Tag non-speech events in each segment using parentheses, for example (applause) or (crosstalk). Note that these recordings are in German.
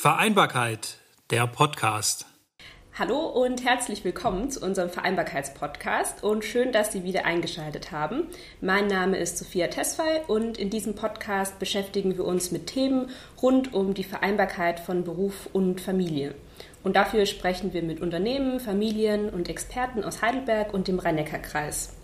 Vereinbarkeit, der Podcast. Hallo und herzlich willkommen zu unserem Vereinbarkeitspodcast und schön, dass Sie wieder eingeschaltet haben. Mein Name ist Sophia Tesfay und in diesem Podcast beschäftigen wir uns mit Themen rund um die Vereinbarkeit von Beruf und Familie. Und dafür sprechen wir mit Unternehmen, Familien und Experten aus Heidelberg und dem Rhein-Neckar-Kreis.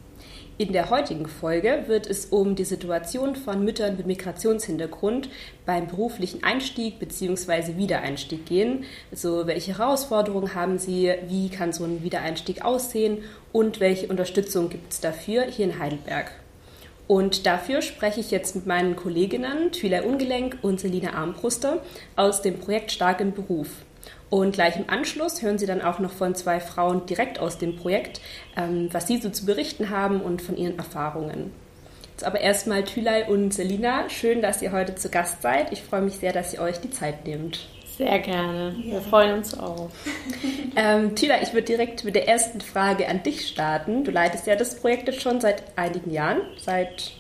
In der heutigen Folge wird es um die Situation von Müttern mit Migrationshintergrund beim beruflichen Einstieg bzw. Wiedereinstieg gehen. Also welche Herausforderungen haben sie, wie kann so ein Wiedereinstieg aussehen und welche Unterstützung gibt es dafür hier in Heidelberg. Und dafür spreche ich jetzt mit meinen Kolleginnen Thülei Ungelenk und Selina Armbruster aus dem Projekt Stark im Beruf. Und gleich im Anschluss hören Sie dann auch noch von zwei Frauen direkt aus dem Projekt, ähm, was sie so zu berichten haben und von ihren Erfahrungen. Jetzt aber erstmal Thülei und Selina, schön, dass ihr heute zu Gast seid. Ich freue mich sehr, dass ihr euch die Zeit nehmt. Sehr gerne. Wir freuen uns auch. (laughs) ähm, Thülei, ich würde direkt mit der ersten Frage an dich starten. Du leitest ja das Projekt jetzt schon seit einigen Jahren, seit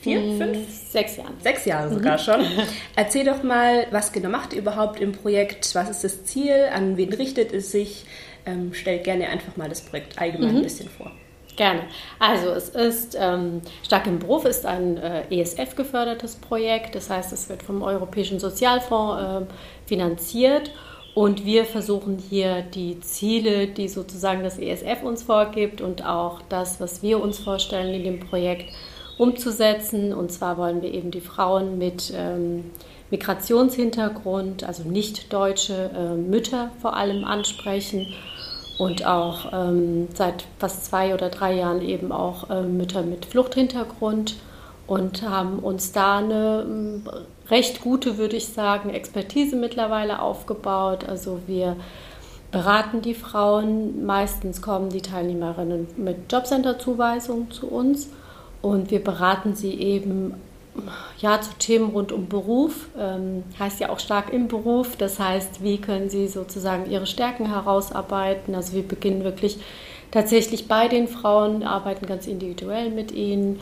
vier, hm, fünf? Sechs Jahren. Sechs Jahre sogar mhm. schon. (laughs) Erzähl doch mal, was genau macht ihr überhaupt im Projekt? Was ist das Ziel? An wen richtet es sich? Ähm, stellt gerne einfach mal das Projekt allgemein mhm. ein bisschen vor. Gerne. Also es ist ähm, Stark im Beruf ist ein äh, ESF gefördertes Projekt. Das heißt, es wird vom Europäischen Sozialfonds äh, finanziert. Und wir versuchen hier die Ziele, die sozusagen das ESF uns vorgibt und auch das, was wir uns vorstellen in dem Projekt, umzusetzen. Und zwar wollen wir eben die Frauen mit ähm, Migrationshintergrund, also nicht deutsche äh, Mütter vor allem ansprechen und auch ähm, seit fast zwei oder drei Jahren eben auch äh, Mütter mit Fluchthintergrund und haben uns da eine ähm, recht gute, würde ich sagen, Expertise mittlerweile aufgebaut. Also wir beraten die Frauen. Meistens kommen die Teilnehmerinnen mit Jobcenter-Zuweisungen zu uns und wir beraten sie eben ja, zu Themen rund um Beruf, ähm, heißt ja auch stark im Beruf. Das heißt, wie können sie sozusagen ihre Stärken herausarbeiten? Also wir beginnen wirklich tatsächlich bei den Frauen, arbeiten ganz individuell mit ihnen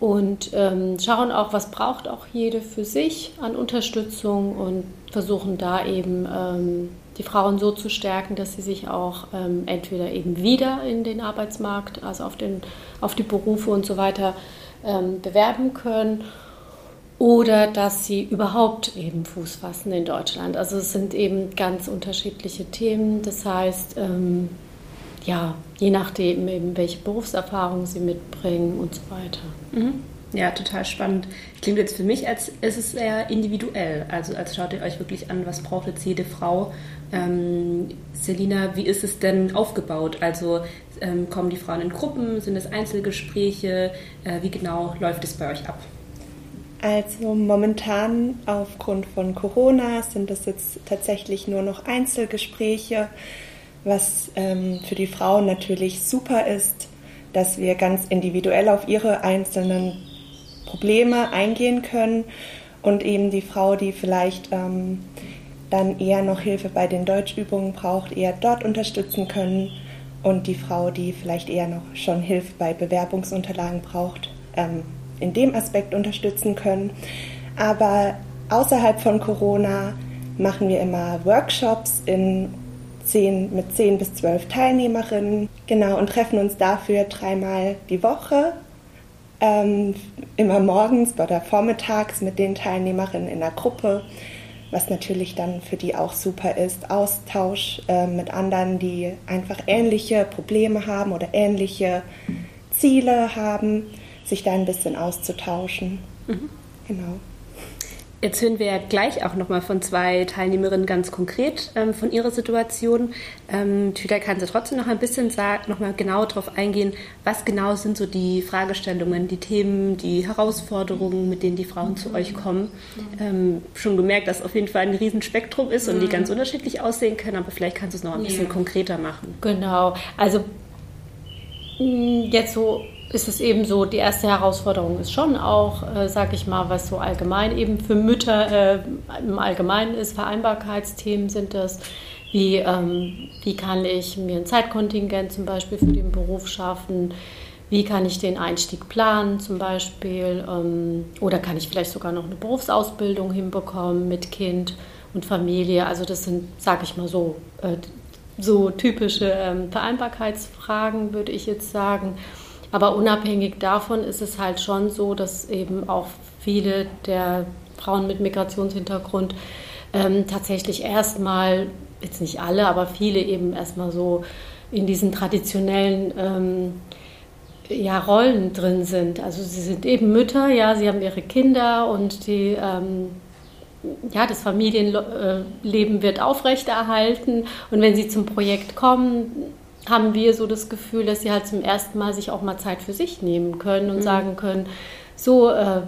und ähm, schauen auch, was braucht auch jede für sich an Unterstützung und versuchen da eben ähm, die Frauen so zu stärken, dass sie sich auch ähm, entweder eben wieder in den Arbeitsmarkt, also auf, den, auf die Berufe und so weiter ähm, bewerben können oder dass sie überhaupt eben Fuß fassen in Deutschland. Also es sind eben ganz unterschiedliche Themen. Das heißt, ähm, ja, je nachdem eben, welche Berufserfahrung sie mitbringen und so weiter. Mhm. Ja, total spannend. Klingt jetzt für mich, als ist es sehr individuell. Also als schaut ihr euch wirklich an, was braucht jetzt jede Frau. Ähm, Selina, wie ist es denn aufgebaut? Also ähm, kommen die Frauen in Gruppen? Sind es Einzelgespräche? Äh, wie genau läuft es bei euch ab? Also momentan aufgrund von Corona sind es jetzt tatsächlich nur noch Einzelgespräche, was ähm, für die Frauen natürlich super ist, dass wir ganz individuell auf ihre einzelnen Probleme eingehen können und eben die Frau, die vielleicht ähm, dann eher noch Hilfe bei den Deutschübungen braucht, eher dort unterstützen können und die Frau, die vielleicht eher noch schon Hilfe bei Bewerbungsunterlagen braucht, ähm, in dem Aspekt unterstützen können. Aber außerhalb von Corona machen wir immer Workshops in zehn, mit zehn bis zwölf Teilnehmerinnen. Genau, und treffen uns dafür dreimal die Woche ähm, immer morgens oder vormittags mit den Teilnehmerinnen in der Gruppe, was natürlich dann für die auch super ist. Austausch äh, mit anderen, die einfach ähnliche Probleme haben oder ähnliche Ziele haben, sich da ein bisschen auszutauschen. Mhm. Genau. Jetzt hören wir ja gleich auch nochmal von zwei Teilnehmerinnen ganz konkret ähm, von ihrer Situation. Ähm, Tüder, kannst du trotzdem noch ein bisschen nochmal genau darauf eingehen, was genau sind so die Fragestellungen, die Themen, die Herausforderungen, mit denen die Frauen zu euch kommen? Ähm, schon gemerkt, dass auf jeden Fall ein Riesenspektrum ist und die ganz unterschiedlich aussehen können, aber vielleicht kannst du es noch ein bisschen ja. konkreter machen. Genau, also mm, jetzt so ist es eben so, die erste Herausforderung ist schon auch, äh, sage ich mal, was so allgemein eben für Mütter äh, im Allgemeinen ist, Vereinbarkeitsthemen sind das. Wie, ähm, wie kann ich mir ein Zeitkontingent zum Beispiel für den Beruf schaffen? Wie kann ich den Einstieg planen zum Beispiel? Ähm, oder kann ich vielleicht sogar noch eine Berufsausbildung hinbekommen mit Kind? und Familie. Also das sind, sage ich mal so, äh, so typische ähm, Vereinbarkeitsfragen, würde ich jetzt sagen. Aber unabhängig davon ist es halt schon so, dass eben auch viele der Frauen mit Migrationshintergrund ähm, tatsächlich erstmal, jetzt nicht alle, aber viele eben erstmal so in diesen traditionellen ähm, ja, Rollen drin sind. Also sie sind eben Mütter, ja, sie haben ihre Kinder und die, ähm, ja, das Familienleben wird aufrechterhalten. Und wenn sie zum Projekt kommen, haben wir so das Gefühl, dass sie halt zum ersten Mal sich auch mal Zeit für sich nehmen können und mhm. sagen können, so, äh,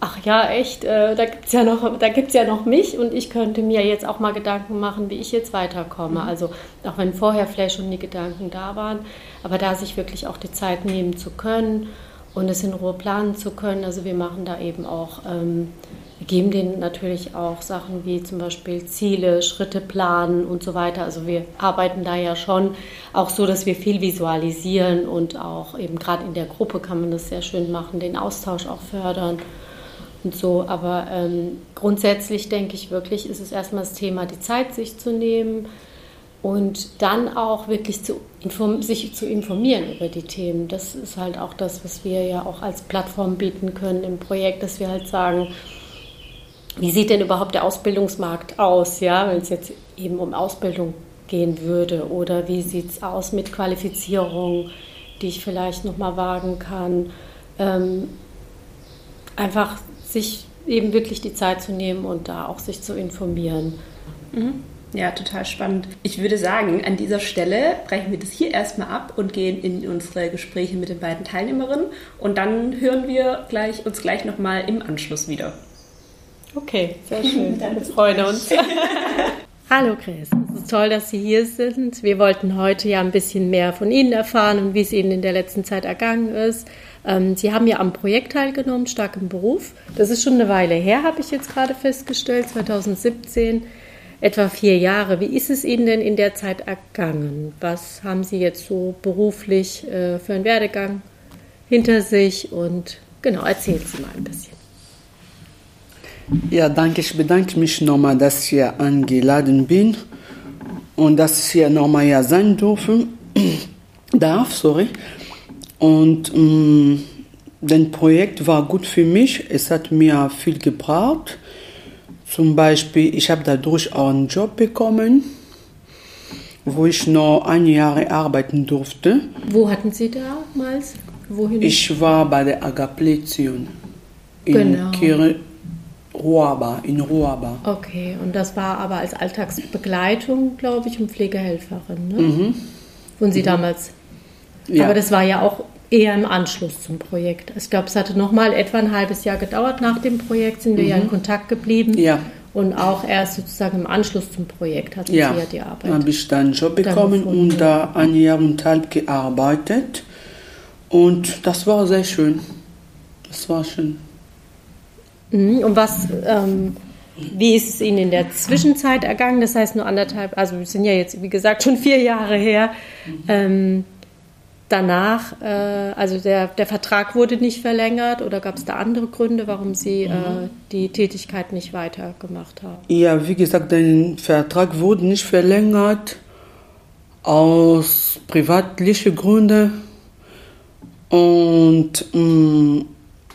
ach ja, echt, äh, da gibt es ja, noch, ja noch mich und ich könnte mir jetzt auch mal Gedanken machen, wie ich jetzt weiterkomme. Mhm. Also auch wenn vorher vielleicht schon die Gedanken da waren, aber da sich wirklich auch die Zeit nehmen zu können und es in Ruhe planen zu können. Also wir machen da eben auch, ähm, geben denen natürlich auch Sachen wie zum Beispiel Ziele, Schritte planen und so weiter. Also wir arbeiten da ja schon auch so, dass wir viel visualisieren und auch eben gerade in der Gruppe kann man das sehr schön machen, den Austausch auch fördern und so. Aber ähm, grundsätzlich denke ich wirklich, ist es erstmal das Thema, die Zeit sich zu nehmen und dann auch wirklich zu sich zu informieren über die Themen. Das ist halt auch das, was wir ja auch als Plattform bieten können im Projekt, dass wir halt sagen, wie sieht denn überhaupt der Ausbildungsmarkt aus, ja, wenn es jetzt eben um Ausbildung gehen würde oder wie sieht es aus mit Qualifizierung, die ich vielleicht nochmal wagen kann. Ähm, einfach sich eben wirklich die Zeit zu nehmen und da auch sich zu informieren. Mhm. Ja, total spannend. Ich würde sagen, an dieser Stelle brechen wir das hier erstmal ab und gehen in unsere Gespräche mit den beiden Teilnehmerinnen und dann hören wir gleich, uns gleich nochmal im Anschluss wieder. Okay, sehr (laughs) schön. wir freuen uns. (laughs) Hallo Chris, es ist toll, dass Sie hier sind. Wir wollten heute ja ein bisschen mehr von Ihnen erfahren und wie es Ihnen in der letzten Zeit ergangen ist. Ähm, Sie haben ja am Projekt teilgenommen, stark im Beruf. Das ist schon eine Weile her, habe ich jetzt gerade festgestellt, 2017, etwa vier Jahre. Wie ist es Ihnen denn in der Zeit ergangen? Was haben Sie jetzt so beruflich äh, für einen Werdegang hinter sich? Und genau, erzählen Sie mal ein bisschen. Ja, danke. Ich bedanke mich nochmal, dass ich hier eingeladen bin und dass ich hier nochmal hier sein durfte, (clears throat) darf. Sorry. Und ähm, das Projekt war gut für mich. Es hat mir viel gebracht. Zum Beispiel, ich habe dadurch auch einen Job bekommen, wo ich noch ein Jahr arbeiten durfte. Wo hatten Sie damals? Wohin? Ich war bei der Agapletion in genau. Kir Ruaba, in Ruaba. Okay, und das war aber als Alltagsbegleitung, glaube ich, und Pflegehelferin, ne? Mhm. Wurden Sie mhm. damals ja. Aber das war ja auch eher im Anschluss zum Projekt. Ich glaube, es hatte noch mal etwa ein halbes Jahr gedauert nach dem Projekt, sind wir mhm. ja in mhm. Kontakt geblieben. Ja. Und auch erst sozusagen im Anschluss zum Projekt hatten ja. Sie ja die Arbeit. Da habe ich dann einen Job bekommen und da ein Jahr und halb gearbeitet. Und das war sehr schön. Das war schön. Mhm. Und was, ähm, wie ist es Ihnen in der Zwischenzeit ergangen? Das heißt nur anderthalb, also wir sind ja jetzt, wie gesagt, schon vier Jahre her. Mhm. Ähm, danach, äh, also der, der Vertrag wurde nicht verlängert oder gab es da andere Gründe, warum Sie äh, mhm. die Tätigkeit nicht weitergemacht haben? Ja, wie gesagt, der Vertrag wurde nicht verlängert aus privatlichen Gründen und mh, mm,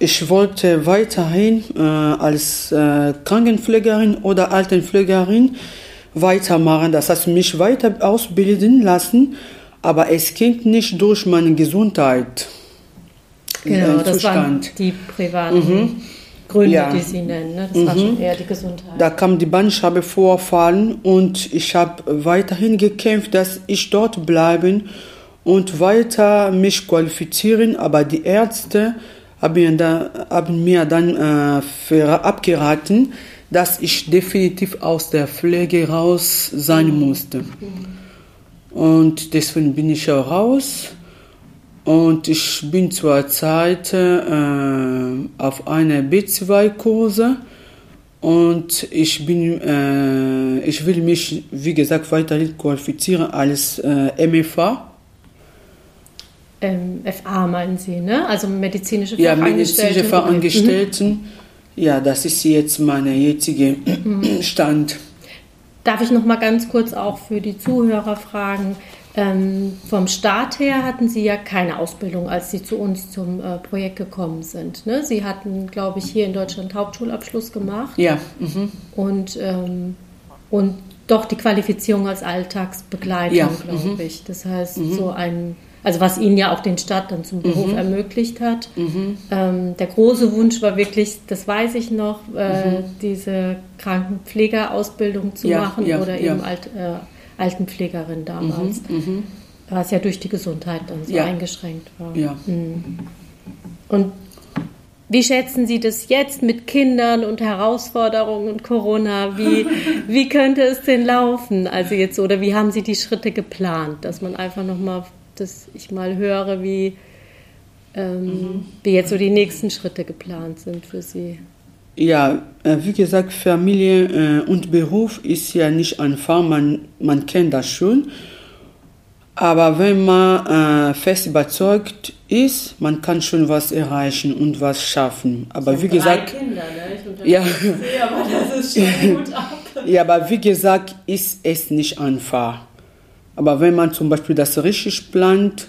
ich wollte weiterhin äh, als äh, Krankenpflegerin oder Altenpflegerin weitermachen, das heißt mich weiter ausbilden lassen aber es ging nicht durch meine Gesundheit. Genau, das Zustand. waren die privaten mhm. Gründe, ja. die Sie nennen. Ne? Das mhm. war schon eher die Gesundheit. Da kam die Bandscheibenvorfall und ich habe weiterhin gekämpft, dass ich dort bleiben und weiter mich qualifizieren, aber die Ärzte haben, da, haben mir dann äh, abgeraten, dass ich definitiv aus der Pflege raus sein mhm. musste. Mhm. Und deswegen bin ich auch raus. Und ich bin zurzeit äh, auf einer B2-Kurse und ich bin, äh, ich will mich, wie gesagt, weiterhin qualifizieren als äh, MFA. Ähm, FA meinen Sie, ne? Also medizinische Fachangestellten? Ja, medizinische Fachangestellten. Mhm. Ja, das ist jetzt mein jetziger Stand. darf ich noch mal ganz kurz auch für die Zuhörer fragen? Ähm, vom Start her hatten Sie ja keine Ausbildung, als Sie zu uns zum äh, Projekt gekommen sind. Ne? Sie hatten, glaube ich, hier in Deutschland Hauptschulabschluss gemacht. Ja. Mhm. Und, ähm, und doch die Qualifizierung als Alltagsbegleitung, Ja, glaube mhm. ich. Das heißt, so ein, also was Ihnen ja auch den Start dann zum Beruf Mhm. ermöglicht hat. Ähm, der große Wunsch war wirklich, das weiß ich noch, äh, diese Krankenpflegerausbildung zu Ja, machen ja, oder ja. eben Alt, äh, Altenpflegerin damals, was ja durch die Gesundheit dann so eingeschränkt war. Ja. Und wie schätzen Sie das jetzt mit Kindern und Herausforderungen und Corona? Wie, (laughs) wie könnte es denn laufen? Also jetzt, oder wie haben Sie die Schritte geplant, dass man einfach nochmal, dass ich mal höre, wie, ähm, wie jetzt so die nächsten Schritte geplant sind für Sie? Ja, äh, wie gesagt, Familie äh, und Beruf ist ja nicht einfach, man, man kennt das schon. Aber wenn man äh, fest überzeugt ist, man kann schon was erreichen und was schaffen. Aber wie gesagt, Kinder, ne? Ich Ja. sehe, aber das ist schon gut ab. (laughs) ja, aber wie gesagt, ist es nicht einfach. Aber wenn man zum Beispiel das richtig plant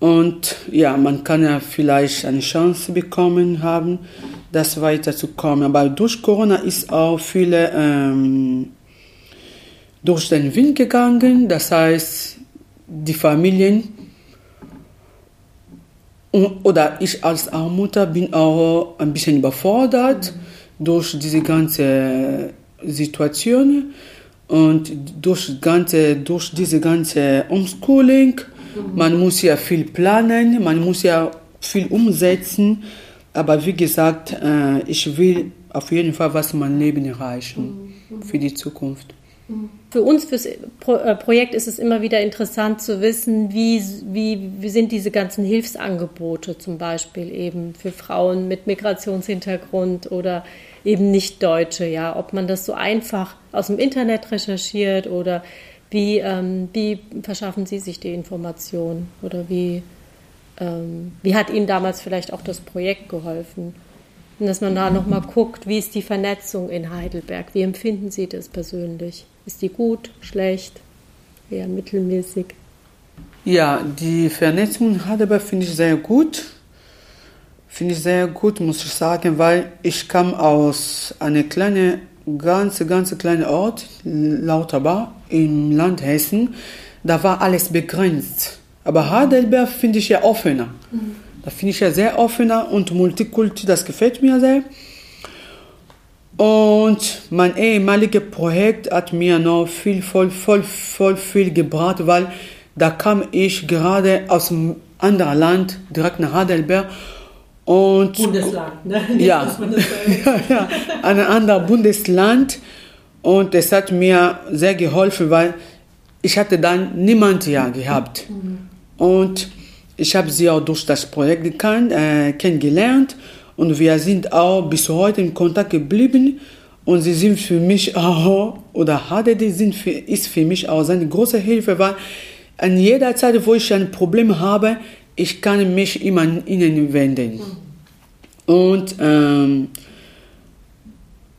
und ja, man kann ja vielleicht eine Chance bekommen haben, das weiterzukommen. Aber durch Corona ist auch viele ähm, durch den Wind gegangen. Das heißt, die Familien oder ich als Mutter bin auch ein bisschen überfordert durch diese ganze Situation und durch, ganze, durch diese ganze Umschooling. Man muss ja viel planen, man muss ja viel umsetzen. Aber wie gesagt, äh, ich will auf jeden Fall was in meinem Leben erreichen für die Zukunft. Für uns, fürs Pro äh, Projekt ist es immer wieder interessant zu wissen, wie, wie, wie sind diese ganzen Hilfsangebote zum Beispiel eben für Frauen mit Migrationshintergrund oder eben Nicht-Deutsche, ja, ob man das so einfach aus dem Internet recherchiert oder wie, ähm, wie verschaffen Sie sich die Information oder wie, ähm, wie hat Ihnen damals vielleicht auch das Projekt geholfen? Und dass man da nochmal guckt, wie ist die Vernetzung in Heidelberg? Wie empfinden Sie das persönlich? Ist die gut, schlecht, eher mittelmäßig? Ja, die Vernetzung in Heidelberg finde ich sehr gut. Finde ich sehr gut, muss ich sagen, weil ich kam aus einem kleinen, ganz, ganz kleinen Ort, Lauterbach, im Land Hessen. Da war alles begrenzt. Aber Heidelberg finde ich ja offener. Da finde ich ja sehr offener und Multikulti, das gefällt mir sehr. Und mein ehemaliges Projekt hat mir noch viel, voll, voll, voll viel gebracht, weil da kam ich gerade aus einem anderen Land direkt nach Heidelberg und Bundesland, ne? (laughs) ja, (laughs) (laughs) ja, ja, ein anderes Bundesland. Und es hat mir sehr geholfen, weil ich hatte dann niemand ja gehabt. Und ich habe sie auch durch das Projekt gekannt, äh, kennengelernt. Und wir sind auch bis heute in Kontakt geblieben. Und sie sind für mich auch, oder HDD sind für, ist für mich auch eine große Hilfe, weil an jeder Zeit, wo ich ein Problem habe, ich kann mich immer an ihnen wenden. Und, ähm,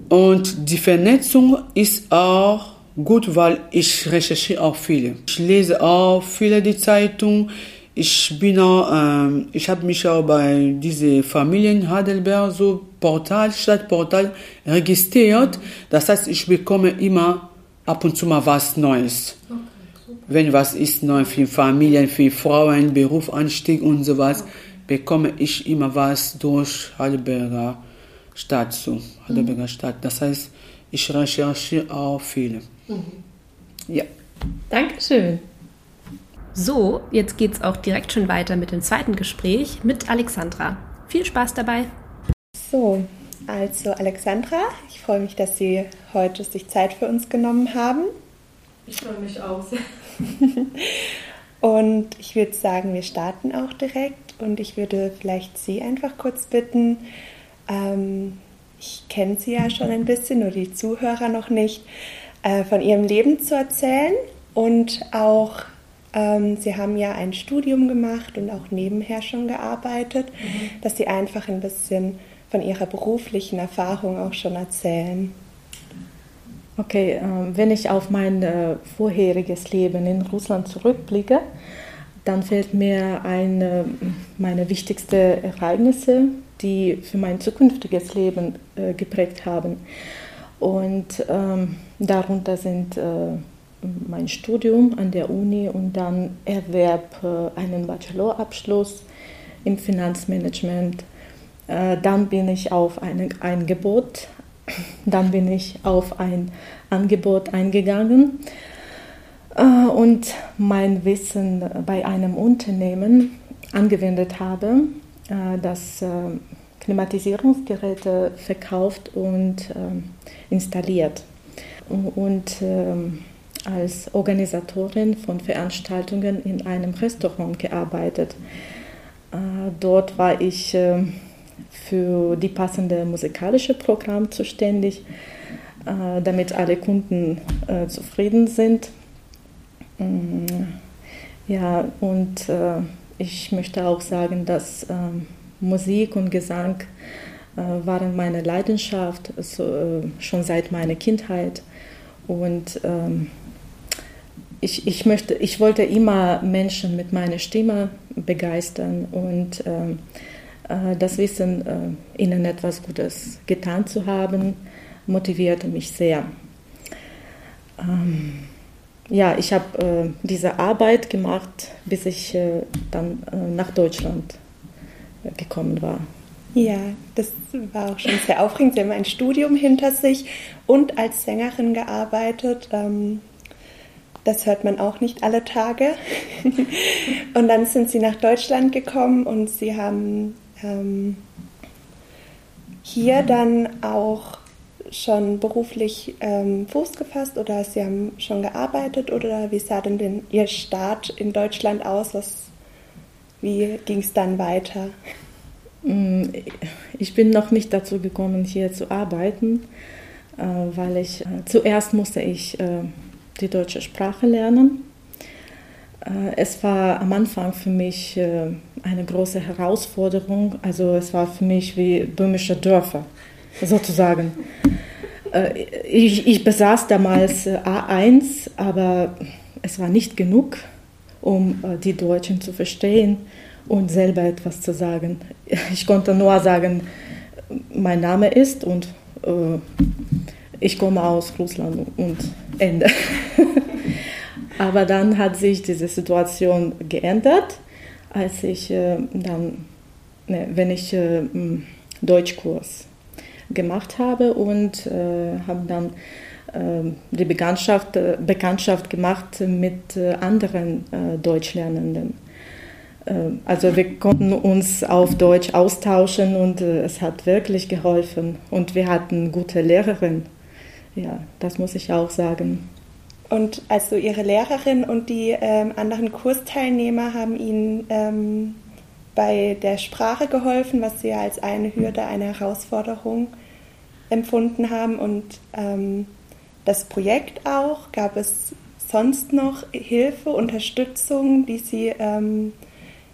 und die Vernetzung ist auch gut, weil ich recherchiere auch viele. Ich lese auch viele die Zeitung. Ich ähm, ich habe mich auch bei diese Familien Heidelberg so Portal, Stadtportal registriert. Das heißt, ich bekomme immer ab und zu mal was Neues. Wenn was ist neu für Familien, für Frauen, Berufsanstieg und sowas, bekomme ich immer was durch Heidelberger Stadt zu. Heidelberger Stadt. Das heißt, ich recherchiere auch viele. Ja. Dankeschön. So, jetzt geht's auch direkt schon weiter mit dem zweiten Gespräch mit Alexandra. Viel Spaß dabei. So, also Alexandra, ich freue mich, dass Sie heute sich Zeit für uns genommen haben. Ich freue mich auch sehr. (laughs) Und ich würde sagen, wir starten auch direkt. Und ich würde vielleicht Sie einfach kurz bitten, ähm, ich kenne Sie ja schon ein bisschen, nur die Zuhörer noch nicht, äh, von Ihrem Leben zu erzählen. Und auch, ähm, Sie haben ja ein Studium gemacht und auch nebenher schon gearbeitet, dass Sie einfach ein bisschen von Ihrer beruflichen Erfahrung auch schon erzählen. Okay, äh, wenn ich auf mein äh, vorheriges Leben in Russland zurückblicke, dann fällt mir ein, äh, meine wichtigsten Ereignisse, die für mein zukünftiges Leben geprägt haben. Und ähm, darunter sind mein Studium an der Uni und dann Erwerb einen Bachelorabschluss im Finanzmanagement. dann bin ich auf ein Angebot dann bin ich auf ein Angebot eingegangen äh, und mein Wissen bei einem Unternehmen angewendet habe, äh, das äh, Klimatisierungsgeräte verkauft und installiert. Und als Organisatorin von Veranstaltungen in einem Restaurant gearbeitet. Dort war ich für die passende musikalische Programm zuständig, äh, damit alle Kunden äh, zufrieden sind. Mm, ja, und äh, ich möchte auch sagen, dass ähm, Musik und Gesang waren meine Leidenschaft schon seit meiner Kindheit. Und ähm, ich, ich, möchte, ich wollte immer Menschen mit meiner Stimme begeistern und ähm, äh, das Wissen, äh, ihnen etwas Gutes getan zu haben, motivierte mich sehr. Ähm, ja, ich habe äh, diese Arbeit gemacht, bis ich dann nach Deutschland gekommen war. Ja, das war auch schon sehr aufregend. Sie haben ein Studium hinter sich und als Sängerin gearbeitet. Ähm, das hört man auch nicht alle Tage. (laughs) und dann sind Sie nach Deutschland gekommen und Sie haben ähm, hier dann auch schon beruflich ähm, Fuß gefasst oder Sie haben schon gearbeitet oder wie sah denn, denn Ihr Start in Deutschland aus? Was, wie ging es dann weiter? Mm, ich bin noch nicht dazu gekommen, hier zu arbeiten, äh, weil ich äh, zuerst musste ich äh, die deutsche Sprache lernen es war am Anfang für mich äh, eine große Herausforderung. Also es war für mich wie böhmische Dörfer sozusagen. Äh, ich, ich besaß damals A1, aber es war nicht genug, um die Deutschen zu verstehen und selber etwas zu sagen. (laughs) Ich konnte nur sagen, mein Name ist und ich komme aus Russland und Ende. (laughs) Aber dann hat sich diese Situation geändert, als ich äh, dann, ne, wenn ich äh, Deutschkurs gemacht habe und äh, habe dann äh, die Bekanntschaft, äh, Bekanntschaft gemacht mit äh, anderen Deutschlernenden. Also wir konnten uns auf Deutsch austauschen und es hat wirklich geholfen. Und wir hatten gute Lehrerin. Ja, das muss ich auch sagen. Und also Ihre Lehrerin und die ähm, anderen Kursteilnehmer haben Ihnen ähm, bei der Sprache geholfen, was Sie ja als eine Hürde, eine Herausforderung empfunden haben. Und ähm, das Projekt auch, gab es sonst noch Hilfe, Unterstützung, die Sie ähm,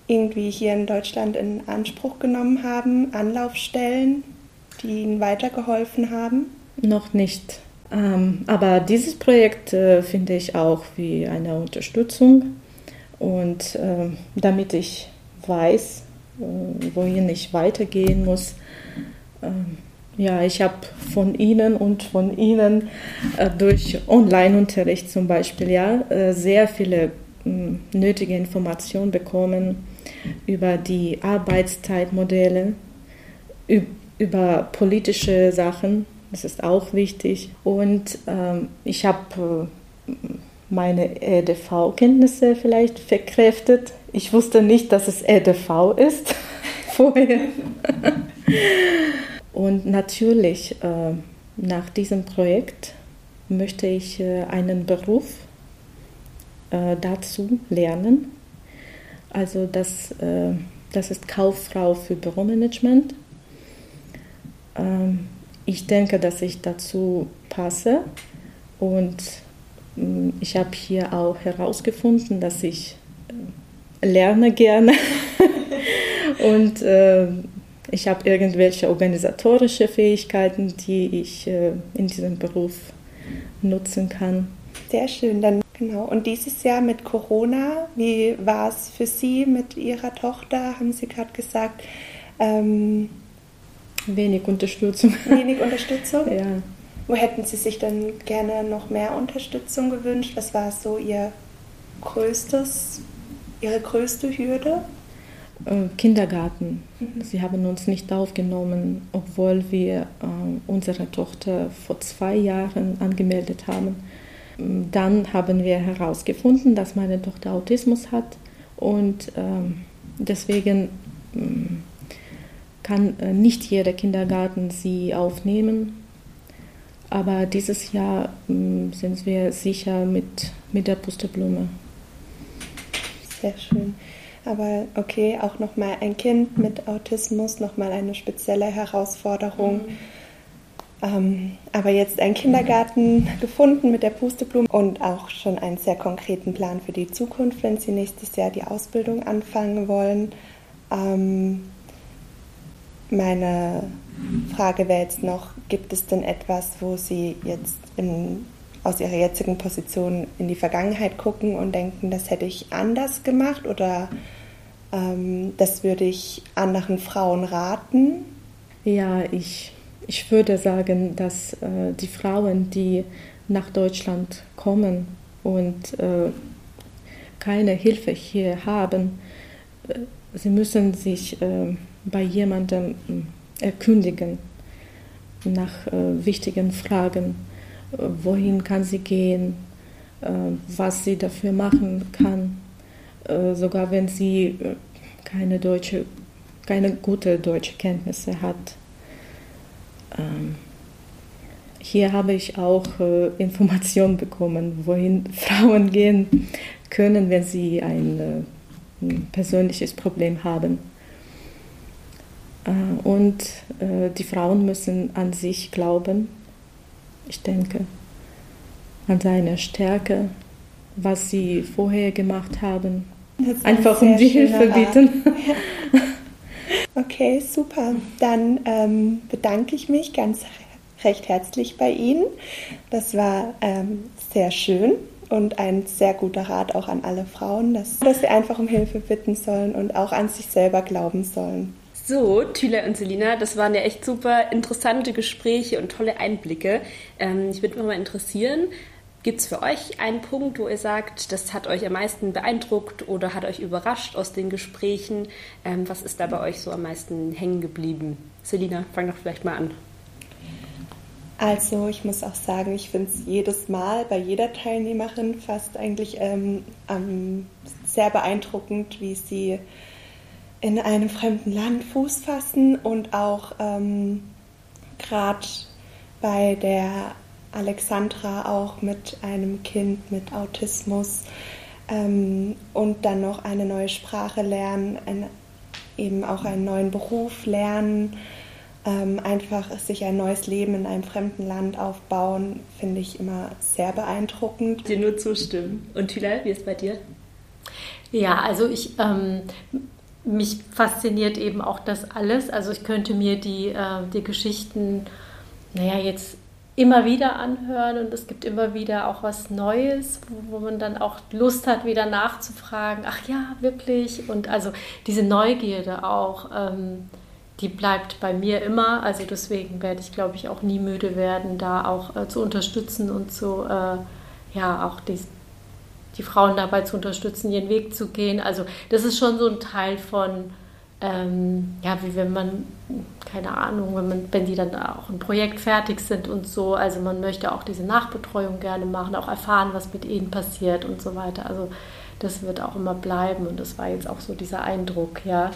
irgendwie hier in Deutschland in Anspruch genommen haben, Anlaufstellen, die Ihnen weitergeholfen haben? Noch nicht. Ähm, aber dieses Projekt äh, finde ich auch wie eine Unterstützung und äh, damit ich weiß, äh, wohin ich weitergehen muss. Ähm, ja, ich habe von Ihnen und von Ihnen äh, durch Online-Unterricht zum Beispiel ja äh, sehr viele nötige Informationen bekommen über die Arbeitszeitmodelle, über politische Sachen das ist auch wichtig. Und ähm, ich habe äh, meine EDV-Kenntnisse vielleicht verkräftet. Ich wusste nicht, dass es EDV ist (laughs) vorher. Und natürlich, äh, nach diesem Projekt möchte ich äh, einen Beruf äh, dazu lernen. Also das, äh, das ist Kauffrau für Büromanagement. Ähm, ich denke, dass ich dazu passe und mm, ich habe hier auch herausgefunden, dass ich äh, lerne gerne (laughs) und äh, ich habe irgendwelche organisatorische Fähigkeiten, die ich äh, in diesem Beruf nutzen kann. Sehr schön, dann genau. Und dieses Jahr mit Corona, wie war es für Sie mit Ihrer Tochter, haben Sie gerade gesagt? Ähm, wenig Unterstützung. (laughs) Wenig Unterstützung? ja. Wo hätten Sie sich denn gerne noch mehr Unterstützung gewünscht? Was war so Ihr größtes, Ihre größte Hürde? Äh, Kindergarten. Mhm. Sie haben uns nicht aufgenommen, obwohl wir äh, unsere Tochter vor zwei Jahren angemeldet haben. Dann haben wir herausgefunden, dass meine Tochter Autismus hat und ähm, deswegen ähm, kann äh, nicht jeder Kindergarten sie aufnehmen. Aber dieses Jahr ähm, sind wir sicher mit, mit der Pusteblume. Sehr schön. Aber okay, auch nochmal ein Kind mit Autismus, nochmal eine spezielle Herausforderung. Mhm. Ähm, aber jetzt einen Kindergarten gefunden mit der Pusteblume und auch schon einen sehr konkreten Plan für die Zukunft, wenn Sie nächstes Jahr die Ausbildung anfangen wollen. Ähm, meine Frage wäre jetzt noch, gibt es denn etwas, wo Sie jetzt in, aus Ihrer jetzigen Position in die Vergangenheit gucken und denken, das hätte ich anders gemacht oder ähm, das würde ich anderen Frauen raten? Ja, ich, ich würde sagen, dass äh, die Frauen, die nach Deutschland kommen und äh, keine Hilfe hier haben, äh, sie müssen sich äh, bei jemandem äh, erkündigen nach äh, wichtigen Fragen. wohin kann sie gehen? was sie dafür machen kann? Äh, sogar wenn sie äh, keine deutsche, keine gute deutsche Kenntnisse hat. Ähm, hier habe ich auch äh, (laughs) Informationen bekommen, wohin Frauen gehen können, wenn sie ein, ein persönliches Problem haben. Und die Frauen müssen an sich glauben, ich denke, an seine Stärke, was sie vorher gemacht haben. Einfach um die Hilfe bitten. (laughs) Okay, super. Dann ähm, bedanke ich mich ganz recht herzlich bei Ihnen. Das war ähm, sehr schön und ein sehr guter Rat auch an alle Frauen, dass, dass sie einfach um Hilfe bitten sollen und auch an sich selber glauben sollen. So, Tüla und Selina, das waren ja echt super interessante Gespräche und tolle Einblicke. Ähm, ich würde mich mal interessieren, Gibt es für euch einen Punkt, wo ihr sagt, das hat euch am meisten beeindruckt oder hat euch überrascht aus den Gesprächen? Ähm, was ist da bei euch so am meisten hängen geblieben? Selina, fang doch vielleicht mal an. Also ich muss auch sagen, ich finde es jedes Mal bei jeder Teilnehmerin fast eigentlich ähm, ähm, sehr beeindruckend, wie sie in einem fremden Land Fuß fassen und auch ähm, gerade bei der Alexandra auch mit einem Kind mit Autismus ähm, und dann noch eine neue Sprache lernen, ein, eben auch einen neuen Beruf lernen, ähm, einfach sich ein neues Leben in einem fremden Land aufbauen, finde ich immer sehr beeindruckend. Dir nur zustimmen. Und Tila, wie ist es bei dir? Ja, also ich ähm, mich fasziniert eben auch das alles. Also ich könnte mir die, äh, die Geschichten, naja, jetzt immer wieder anhören und es gibt immer wieder auch was Neues, wo, wo, man dann auch Lust hat, wieder nachzufragen. Ach ja, wirklich. Und also diese Neugierde auch, ähm, die bleibt bei mir immer. Also deswegen werde ich, glaube ich, auch nie müde werden, da auch äh, zu unterstützen und zu, äh, ja, auch die, die Frauen dabei zu unterstützen, ihren Weg zu gehen. Also das ist schon so ein Teil von ähm, ja, wie wenn man, keine Ahnung, wenn, man, wenn die dann auch ein Projekt fertig sind und so, also man möchte auch diese Nachbetreuung gerne machen, auch erfahren, was mit ihnen passiert und so weiter. Also das wird auch immer bleiben und das war jetzt auch so dieser Eindruck, ja.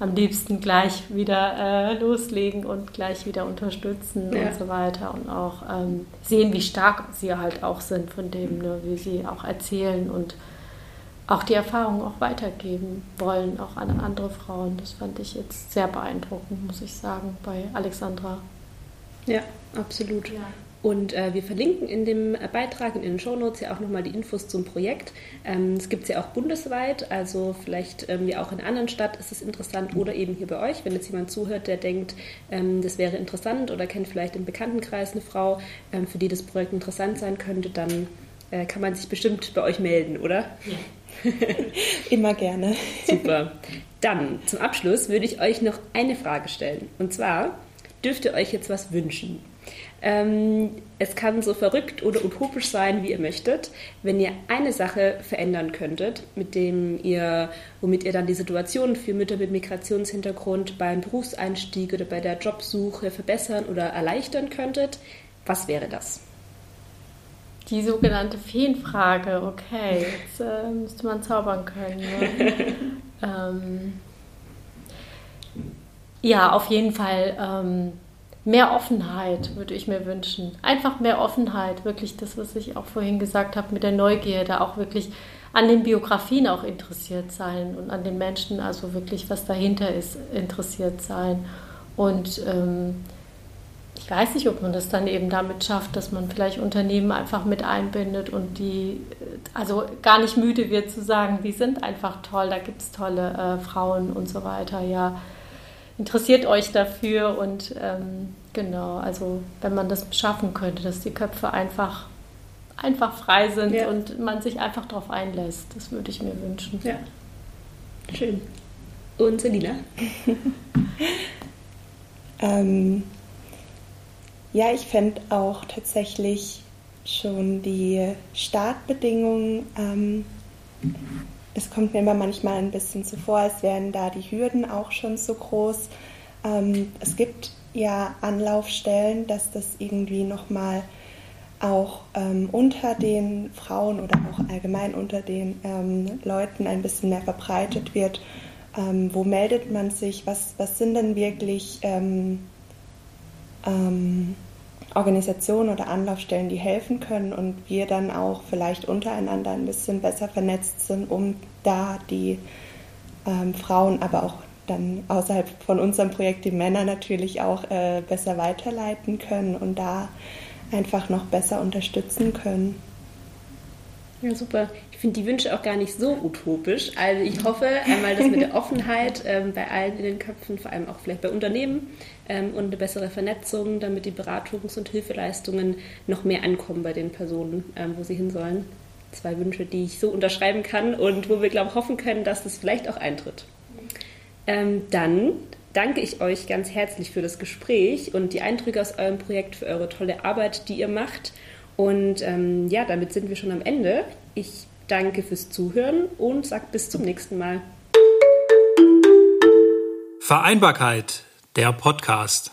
Am liebsten gleich wieder äh, loslegen und gleich wieder unterstützen ja. und so weiter und auch ähm, sehen, wie stark sie halt auch sind von dem, ne, wie sie auch erzählen und auch die Erfahrung auch weitergeben wollen, auch an andere Frauen. Das fand ich jetzt sehr beeindruckend, muss ich sagen, bei Alexandra. Ja, absolut. Ja. Und äh, wir verlinken in dem Beitrag und in den Shownotes ja auch nochmal die Infos zum Projekt. Ähm, es gibt es ja auch bundesweit, also vielleicht ähm, ja auch in einer anderen Stadt ist es interessant oder eben hier bei euch, wenn jetzt jemand zuhört, der denkt, ähm, das wäre interessant oder kennt vielleicht im Bekanntenkreis eine Frau, ähm, für die das Projekt interessant sein könnte, dann äh, kann man sich bestimmt bei euch melden, oder? Ja. (laughs) Immer gerne. Super. (laughs) Dann zum Abschluss würde ich euch noch eine Frage stellen. Und zwar dürft ihr euch jetzt was wünschen. Ähm, es kann so verrückt oder utopisch sein, wie ihr möchtet. Wenn ihr eine Sache verändern könntet, mit dem ihr, womit ihr dann die Situation für Mütter mit Migrationshintergrund beim Berufseinstieg oder bei der Jobsuche verbessern oder erleichtern könntet, was wäre das? Die sogenannte Feenfrage, okay, jetzt äh, müsste man zaubern können. Ne? (laughs) ähm, ja, auf jeden Fall. Ähm, mehr Offenheit würde ich mir wünschen. Einfach mehr Offenheit, wirklich das, was ich auch vorhin gesagt habe mit der Neugierde, auch wirklich an den Biografien auch interessiert sein und an den Menschen, also wirklich was dahinter ist, interessiert sein. Und ähm, ich weiß nicht, ob man das dann eben damit schafft, dass man vielleicht Unternehmen einfach mit einbindet und die, also gar nicht müde wird zu sagen, die sind einfach toll, da gibt es tolle äh, Frauen und so weiter, ja interessiert euch dafür und ähm, genau, also wenn man das schaffen könnte, dass die Köpfe einfach, einfach frei sind ja. und man sich einfach darauf einlässt, das würde ich mir wünschen. Ja, schön. Und Selina? (laughs) ähm, ja, ich fände auch tatsächlich schon die Startbedingungen ähm, es kommt mir immer manchmal ein bisschen so vor, als wären da die Hürden auch schon so groß. Ähm, es gibt ja Anlaufstellen, dass das irgendwie nochmal auch ähm, unter den Frauen oder auch allgemein unter den ähm, Leuten ein bisschen mehr verbreitet wird. Ähm, wo meldet man sich? Was, was sind denn wirklich ähm, ähm, Organisationen oder Anlaufstellen, die helfen können und wir dann auch vielleicht untereinander ein bisschen besser vernetzt sind, um da die ähm, Frauen, aber auch dann außerhalb von unserem Projekt die Männer natürlich auch äh, besser weiterleiten können und da einfach noch besser unterstützen können. Ja, super. Ich finde die Wünsche auch gar nicht so utopisch. Also ich hoffe einmal, dass mit der (laughs) Offenheit ähm, bei allen in den Köpfen, vor allem auch vielleicht bei Unternehmen ähm, und eine bessere Vernetzung, damit die Beratungs- und Hilfeleistungen noch mehr ankommen bei den Personen, ähm, wo sie hin sollen. Zwei Wünsche, die ich so unterschreiben kann und wo wir, glaube ich, hoffen können, dass das vielleicht auch eintritt. Ähm, dann danke ich euch ganz herzlich für das Gespräch und die Eindrücke aus eurem Projekt, für eure tolle Arbeit, die ihr macht. Und ähm, ja, damit sind wir schon am Ende. Ich danke fürs Zuhören und sage bis zum nächsten Mal. Vereinbarkeit, der Podcast.